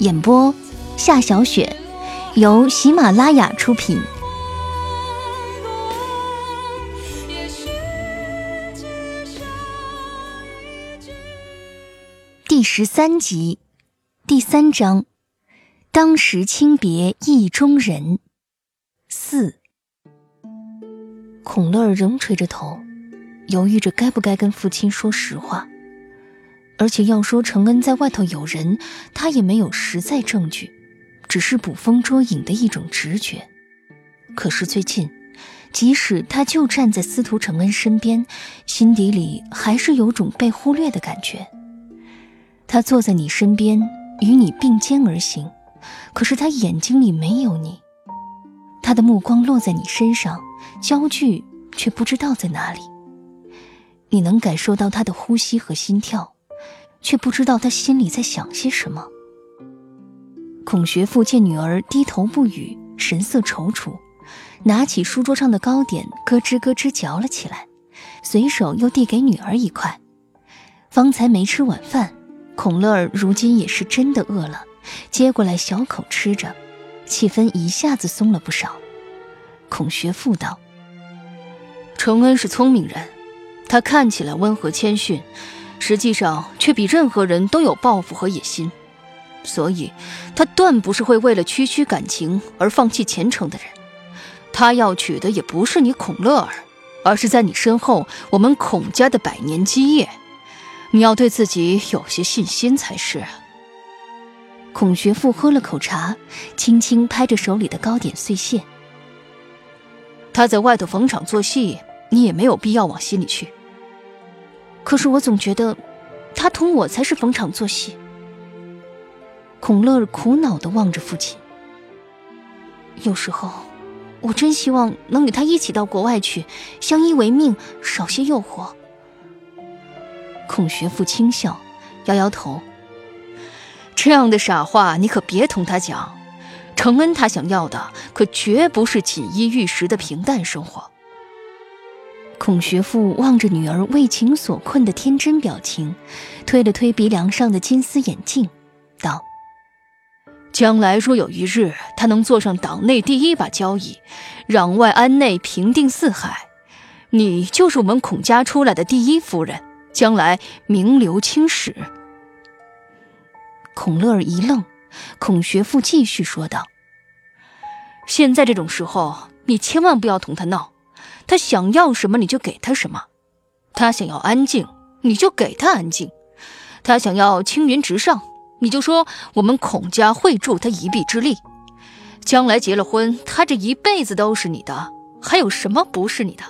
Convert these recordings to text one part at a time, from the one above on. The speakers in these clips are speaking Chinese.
演播：夏小雪，由喜马拉雅出品。第十三集，第三章：当时轻别意中人。四。孔乐仍垂着头，犹豫着该不该跟父亲说实话。而且要说承恩在外头有人，他也没有实在证据，只是捕风捉影的一种直觉。可是最近，即使他就站在司徒承恩身边，心底里还是有种被忽略的感觉。他坐在你身边，与你并肩而行，可是他眼睛里没有你，他的目光落在你身上，焦距却不知道在哪里。你能感受到他的呼吸和心跳。却不知道他心里在想些什么。孔学富见女儿低头不语，神色踌躇，拿起书桌上的糕点，咯吱咯吱嚼了起来，随手又递给女儿一块。方才没吃晚饭，孔乐儿如今也是真的饿了，接过来小口吃着，气氛一下子松了不少。孔学富道：“承恩是聪明人，他看起来温和谦逊。”实际上却比任何人都有抱负和野心，所以，他断不是会为了区区感情而放弃前程的人。他要娶的也不是你孔乐儿，而是在你身后我们孔家的百年基业。你要对自己有些信心才是。孔学富喝了口茶，轻轻拍着手里的糕点碎屑。他在外头逢场作戏，你也没有必要往心里去。可是我总觉得，他同我才是逢场作戏。孔乐苦恼的望着父亲。有时候，我真希望能与他一起到国外去，相依为命，少些诱惑。孔学富轻笑，摇摇头。这样的傻话你可别同他讲。承恩他想要的，可绝不是锦衣玉食的平淡生活。孔学富望着女儿为情所困的天真表情，推了推鼻梁上的金丝眼镜，道：“将来若有一日，他能坐上党内第一把交椅，攘外安内，平定四海，你就是我们孔家出来的第一夫人，将来名留青史。”孔乐儿一愣，孔学富继续说道：“现在这种时候，你千万不要同他闹。”他想要什么你就给他什么，他想要安静你就给他安静，他想要青云直上你就说我们孔家会助他一臂之力，将来结了婚他这一辈子都是你的，还有什么不是你的？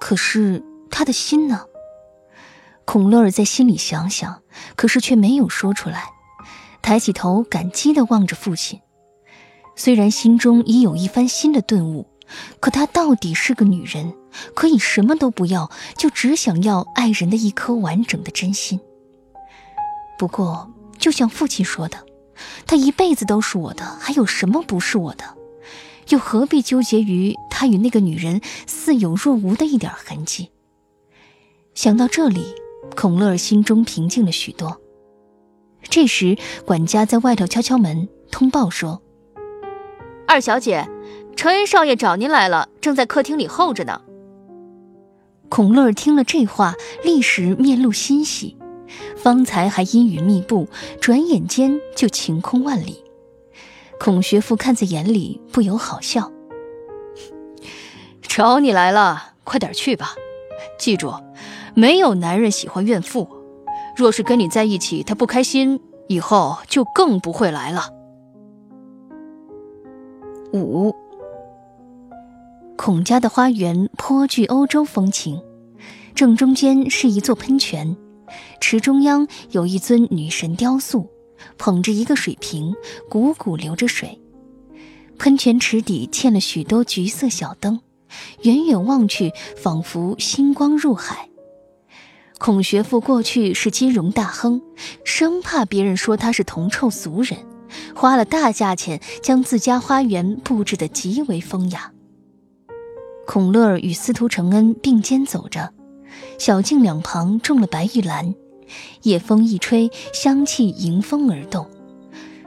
可是他的心呢？孔乐儿在心里想想，可是却没有说出来，抬起头感激地望着父亲，虽然心中已有一番新的顿悟。可她到底是个女人，可以什么都不要，就只想要爱人的一颗完整的真心。不过，就像父亲说的，他一辈子都是我的，还有什么不是我的？又何必纠结于他与那个女人似有若无的一点痕迹？想到这里，孔乐心中平静了许多。这时，管家在外头敲敲门，通报说：“二小姐。”承恩少爷找您来了，正在客厅里候着呢。孔乐听了这话，立时面露欣喜，方才还阴雨密布，转眼间就晴空万里。孔学富看在眼里，不由好笑：“ 找你来了，快点去吧。记住，没有男人喜欢怨妇。若是跟你在一起，他不开心，以后就更不会来了。”五，孔家的花园颇具欧洲风情，正中间是一座喷泉，池中央有一尊女神雕塑，捧着一个水瓶，汩汩流着水。喷泉池底嵌了许多橘色小灯，远远望去，仿佛星光入海。孔学富过去是金融大亨，生怕别人说他是铜臭俗人。花了大价钱将自家花园布置得极为风雅。孔乐儿与司徒承恩并肩走着，小径两旁种了白玉兰，夜风一吹，香气迎风而动。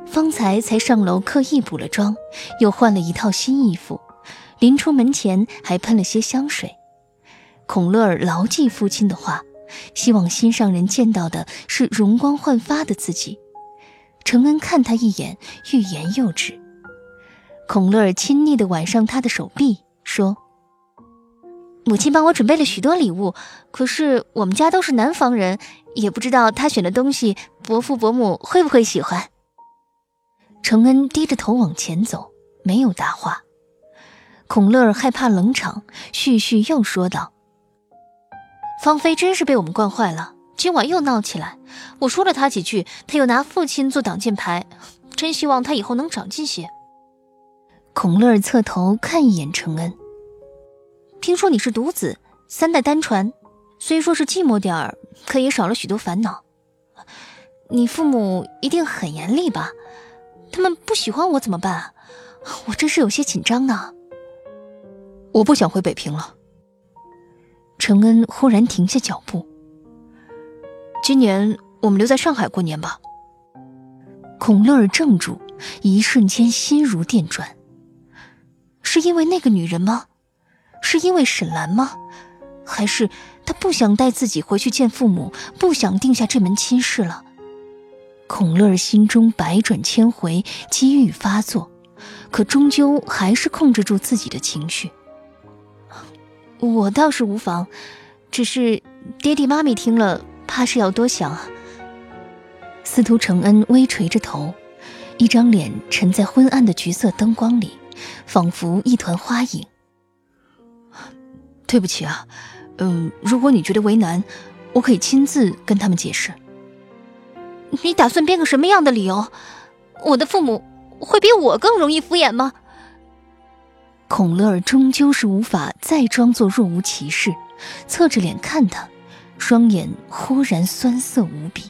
方才才上楼刻意补了妆，又换了一套新衣服，临出门前还喷了些香水。孔乐儿牢记父亲的话，希望心上人见到的是容光焕发的自己。承恩看他一眼，欲言又止。孔乐儿亲昵地挽上他的手臂，说：“母亲帮我准备了许多礼物，可是我们家都是南方人，也不知道她选的东西伯父伯母会不会喜欢。”承恩低着头往前走，没有答话。孔乐害怕冷场，絮絮又说道：“芳菲真是被我们惯坏了。”今晚又闹起来，我说了他几句，他又拿父亲做挡箭牌，真希望他以后能长进些。孔乐侧头看一眼承恩，听说你是独子，三代单传，虽说是寂寞点儿，可也少了许多烦恼。你父母一定很严厉吧？他们不喜欢我怎么办？我真是有些紧张呢。我不想回北平了。承恩忽然停下脚步。今年我们留在上海过年吧。孔乐儿怔住，一瞬间心如电转。是因为那个女人吗？是因为沈兰吗？还是他不想带自己回去见父母，不想定下这门亲事了？孔乐心中百转千回，机遇发作，可终究还是控制住自己的情绪。我倒是无妨，只是爹地妈咪听了。怕是要多想啊。司徒承恩微垂着头，一张脸沉在昏暗的橘色灯光里，仿佛一团花影。对不起啊，嗯，如果你觉得为难，我可以亲自跟他们解释。你打算编个什么样的理由？我的父母会比我更容易敷衍吗？孔乐儿终究是无法再装作若无其事，侧着脸看他。双眼忽然酸涩无比。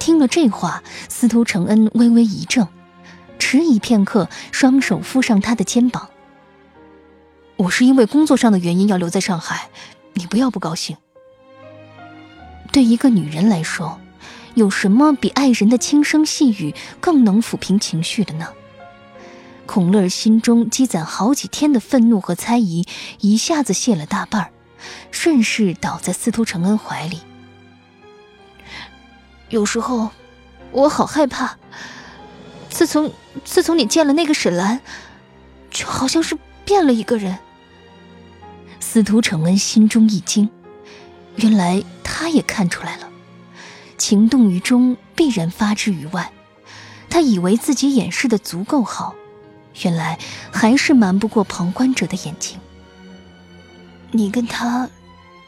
听了这话，司徒承恩微微一怔，迟疑片刻，双手扶上他的肩膀。我是因为工作上的原因要留在上海，你不要不高兴。对一个女人来说，有什么比爱人的轻声细语更能抚平情绪的呢？孔乐心中积攒好几天的愤怒和猜疑，一下子泄了大半。顺势倒在司徒承恩怀里。有时候，我好害怕。自从自从你见了那个沈兰，就好像是变了一个人。司徒承恩心中一惊，原来他也看出来了。情动于中，必然发之于外。他以为自己掩饰的足够好，原来还是瞒不过旁观者的眼睛。你跟他。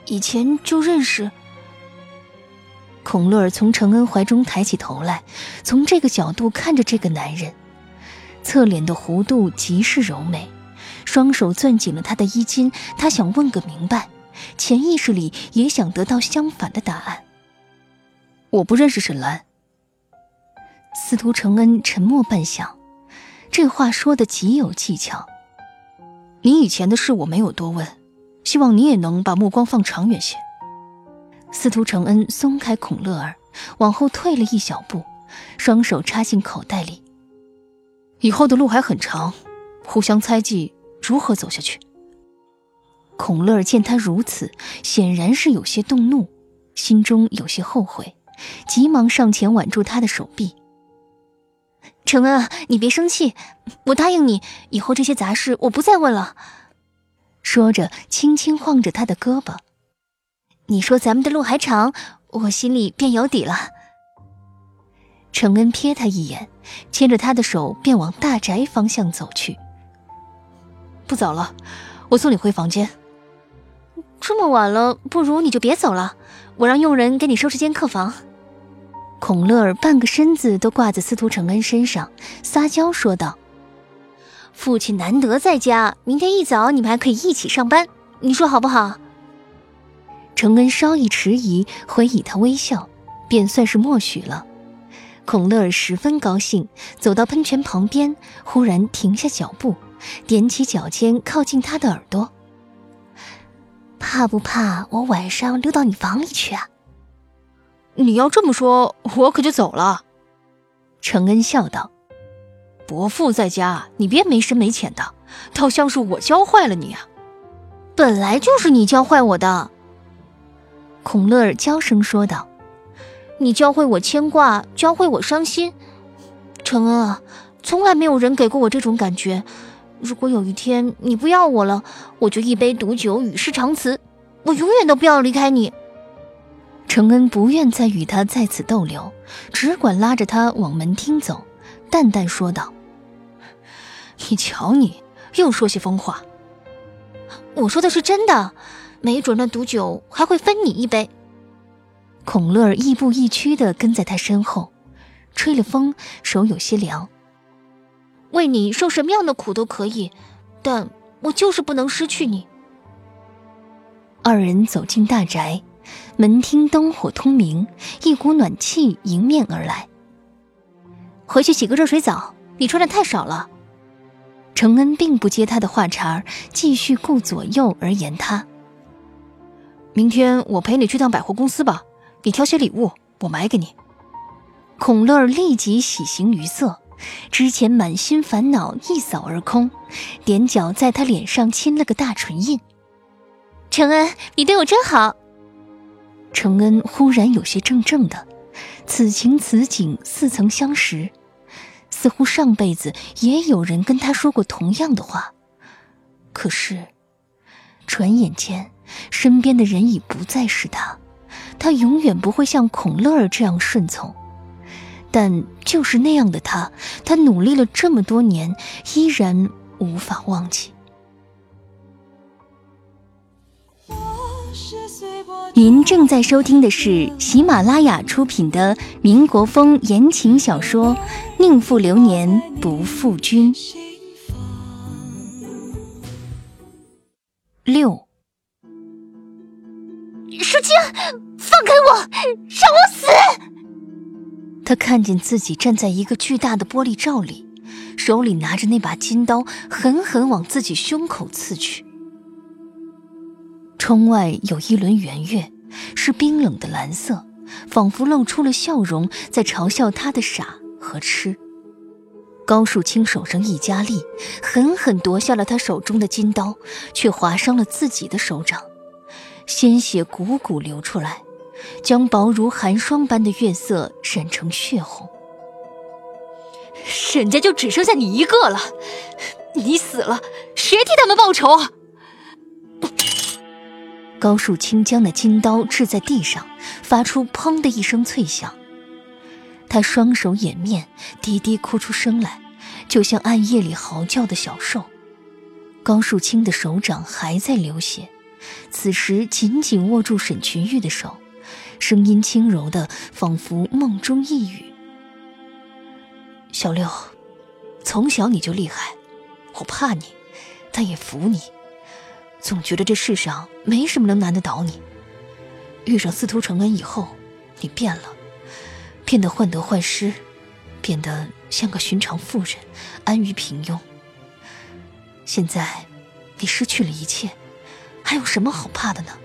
以前就认识。孔乐儿从承恩怀中抬起头来，从这个角度看着这个男人，侧脸的弧度极是柔美，双手攥紧了他的衣襟。他想问个明白，潜意识里也想得到相反的答案。我不认识沈兰。司徒承恩沉默半晌，这话说的极有技巧。你以前的事我没有多问。希望你也能把目光放长远些。司徒承恩松开孔乐儿，往后退了一小步，双手插进口袋里。以后的路还很长，互相猜忌，如何走下去？孔乐儿见他如此，显然是有些动怒，心中有些后悔，急忙上前挽住他的手臂。承恩，你别生气，我答应你，以后这些杂事我不再问了。说着，轻轻晃着他的胳膊。你说咱们的路还长，我心里便有底了。承恩瞥他一眼，牵着他的手便往大宅方向走去。不早了，我送你回房间。这么晚了，不如你就别走了，我让佣人给你收拾间客房。孔乐儿半个身子都挂在司徒承恩身上，撒娇说道：“父亲难得在家，明天一早你们还可以一起上班，你说好不好？”承恩稍一迟疑，回以他微笑，便算是默许了。孔乐儿十分高兴，走到喷泉旁边，忽然停下脚步，踮起脚尖靠近他的耳朵：“怕不怕我晚上溜到你房里去啊？”你要这么说，我可就走了。”承恩笑道，“伯父在家，你别没深没浅的，倒像是我教坏了你啊。”本来就是你教坏我的。”孔乐儿娇声说道，“你教会我牵挂，教会我伤心。承恩啊，从来没有人给过我这种感觉。如果有一天你不要我了，我就一杯毒酒与世长辞，我永远都不要离开你。”承恩不愿再与他在此逗留，只管拉着他往门厅走，淡淡说道：“你瞧你，又说些疯话。我说的是真的，没准那毒酒还会分你一杯。”孔乐儿亦步亦趋地跟在他身后，吹了风，手有些凉。为你受什么样的苦都可以，但我就是不能失去你。二人走进大宅。门厅灯火通明，一股暖气迎面而来。回去洗个热水澡，你穿的太少了。承恩并不接他的话茬继续顾左右而言他。明天我陪你去趟百货公司吧，你挑些礼物，我买给你。孔乐立即喜形于色，之前满心烦恼一扫而空，踮脚在他脸上亲了个大唇印。承恩，你对我真好。承恩忽然有些怔怔的，此情此景似曾相识，似乎上辈子也有人跟他说过同样的话。可是，转眼间，身边的人已不再是他，他永远不会像孔乐儿这样顺从。但就是那样的他，他努力了这么多年，依然无法忘记。您正在收听的是喜马拉雅出品的民国风言情小说《宁负流年不负君》六。舒清，放开我，让我死！他看见自己站在一个巨大的玻璃罩里，手里拿着那把金刀，狠狠往自己胸口刺去。窗外有一轮圆月，是冰冷的蓝色，仿佛露出了笑容，在嘲笑他的傻和痴。高树清手上一加力，狠狠夺下了他手中的金刀，却划伤了自己的手掌，鲜血汩汩流出来，将薄如寒霜般的月色染成血红。沈家就只剩下你一个了，你死了，谁替他们报仇？高树清将那金刀掷在地上，发出“砰”的一声脆响。他双手掩面，低低哭出声来，就像暗夜里嚎叫的小兽。高树清的手掌还在流血，此时紧紧握住沈群玉的手，声音轻柔的，仿佛梦中呓语：“小六，从小你就厉害，我怕你，但也服你。”总觉得这世上没什么能难得倒你。遇上司徒承恩以后，你变了，变得患得患失，变得像个寻常妇人，安于平庸。现在，你失去了一切，还有什么好怕的呢？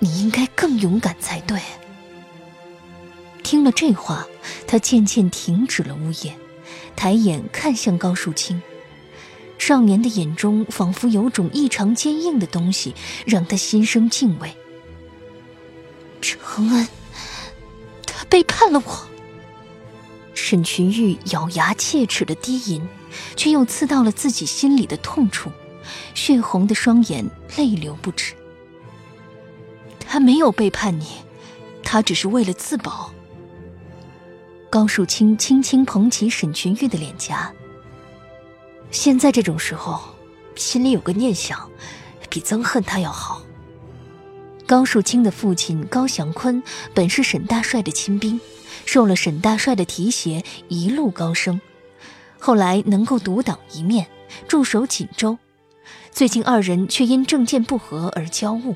你应该更勇敢才对。听了这话，他渐渐停止了呜咽，抬眼看向高树清。少年的眼中仿佛有种异常坚硬的东西，让他心生敬畏。承恩，他背叛了我。沈群玉咬牙切齿的低吟，却又刺到了自己心里的痛处，血红的双眼泪流不止。他没有背叛你，他只是为了自保。高树清轻轻捧起沈群玉的脸颊。现在这种时候，心里有个念想，比憎恨他要好。高树清的父亲高祥坤本是沈大帅的亲兵。受了沈大帅的提携，一路高升，后来能够独当一面，驻守锦州。最近二人却因政见不合而交恶。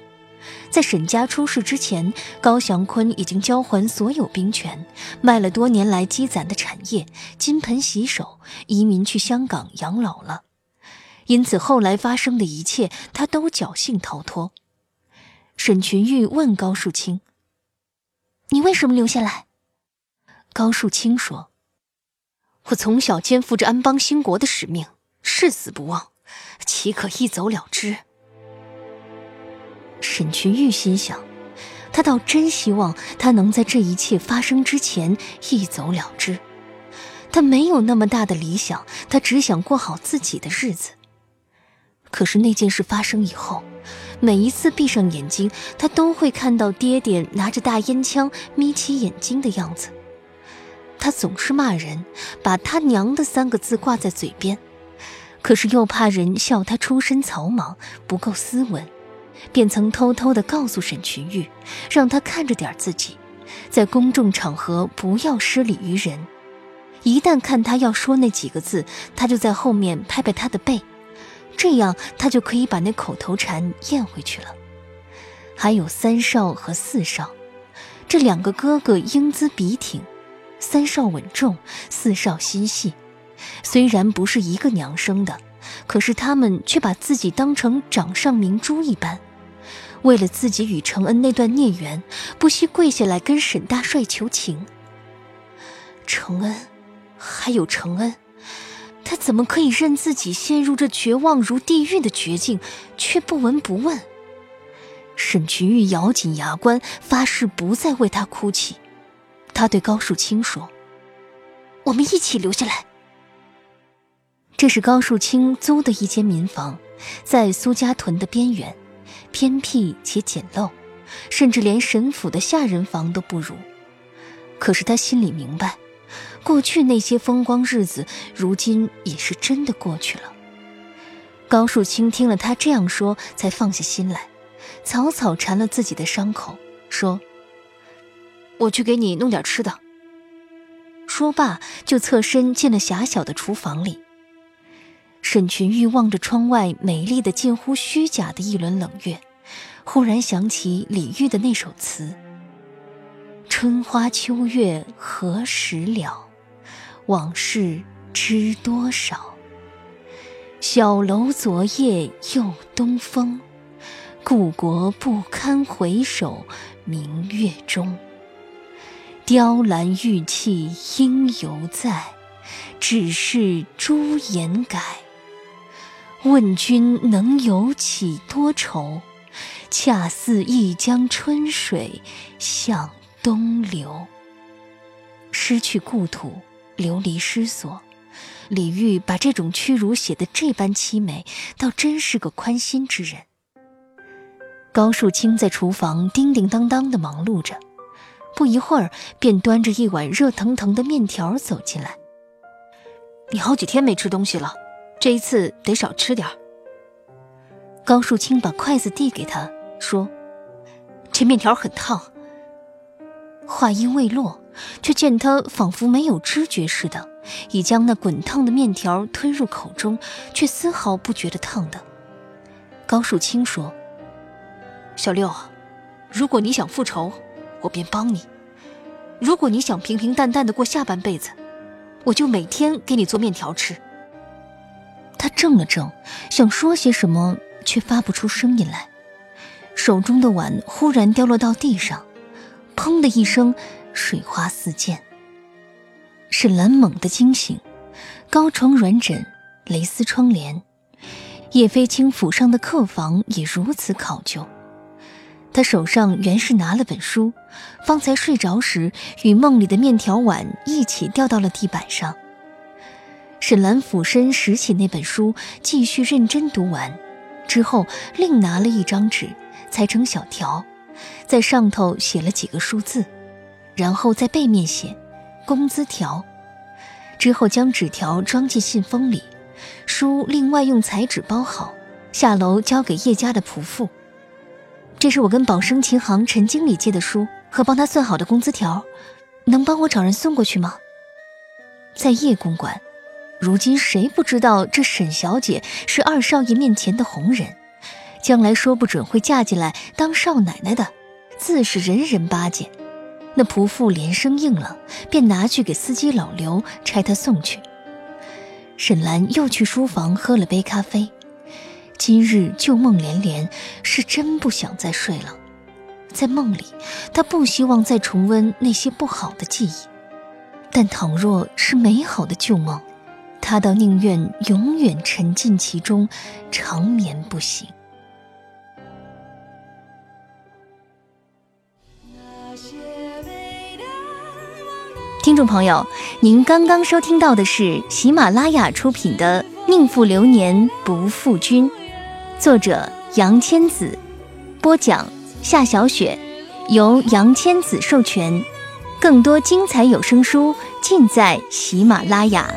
在沈家出事之前，高祥坤已经交还所有兵权，卖了多年来积攒的产业，金盆洗手，移民去香港养老了。因此后来发生的一切，他都侥幸逃脱。沈群玉问高树清：“你为什么留下来？”高树清说：“我从小肩负着安邦兴国的使命，誓死不忘，岂可一走了之？”沈群玉心想，他倒真希望他能在这一切发生之前一走了之。他没有那么大的理想，他只想过好自己的日子。可是那件事发生以后，每一次闭上眼睛，他都会看到爹爹拿着大烟枪，眯起眼睛的样子。他总是骂人，把他娘的三个字挂在嘴边，可是又怕人笑他出身草莽，不够斯文，便曾偷偷的告诉沈群玉，让他看着点自己，在公众场合不要失礼于人。一旦看他要说那几个字，他就在后面拍拍他的背，这样他就可以把那口头禅咽回去了。还有三少和四少，这两个哥哥英姿笔挺。三少稳重，四少心细。虽然不是一个娘生的，可是他们却把自己当成掌上明珠一般。为了自己与承恩那段孽缘，不惜跪下来跟沈大帅求情。承恩，还有承恩，他怎么可以任自己陷入这绝望如地狱的绝境，却不闻不问？沈群玉咬紧牙关，发誓不再为他哭泣。他对高树清说：“我们一起留下来。”这是高树清租的一间民房，在苏家屯的边缘，偏僻且简陋，甚至连沈府的下人房都不如。可是他心里明白，过去那些风光日子，如今也是真的过去了。高树清听了他这样说，才放下心来，草草缠了自己的伤口，说。我去给你弄点吃的。说罢，就侧身进了狭小的厨房里。沈群玉望着窗外美丽的近乎虚假的一轮冷月，忽然想起李煜的那首词：“春花秋月何时了？往事知多少？小楼昨夜又东风，故国不堪回首明月中。”雕栏玉砌应犹在，只是朱颜改。问君能有几多愁？恰似一江春水向东流。失去故土，流离失所，李煜把这种屈辱写得这般凄美，倒真是个宽心之人。高树清在厨房叮叮当当地忙碌着。不一会儿，便端着一碗热腾腾的面条走进来。你好几天没吃东西了，这一次得少吃点高树清把筷子递给他，说：“这面条很烫。”话音未落，却见他仿佛没有知觉似的，已将那滚烫的面条吞入口中，却丝毫不觉得烫的。高树清说：“小六，如果你想复仇。”我便帮你。如果你想平平淡淡的过下半辈子，我就每天给你做面条吃。他怔了怔，想说些什么，却发不出声音来。手中的碗忽然掉落到地上，砰的一声，水花四溅。沈兰猛地惊醒，高床软枕，蕾丝窗帘，叶飞卿府上的客房也如此考究。他手上原是拿了本书，方才睡着时与梦里的面条碗一起掉到了地板上。沈兰俯身拾起那本书，继续认真读完，之后另拿了一张纸，裁成小条，在上头写了几个数字，然后在背面写“工资条”，之后将纸条装进信封里，书另外用彩纸包好，下楼交给叶家的仆妇。这是我跟宝生琴行陈经理借的书和帮他算好的工资条，能帮我找人送过去吗？在叶公馆，如今谁不知道这沈小姐是二少爷面前的红人，将来说不准会嫁进来当少奶奶的，自是人人巴结。那仆妇连声应了，便拿去给司机老刘差他送去。沈兰又去书房喝了杯咖啡。今日旧梦连连，是真不想再睡了。在梦里，她不希望再重温那些不好的记忆，但倘若是美好的旧梦，他倒宁愿永远沉浸其中，长眠不醒。听众朋友，您刚刚收听到的是喜马拉雅出品的《宁负流年不负君》。作者杨千子，播讲夏小雪，由杨千子授权。更多精彩有声书尽在喜马拉雅。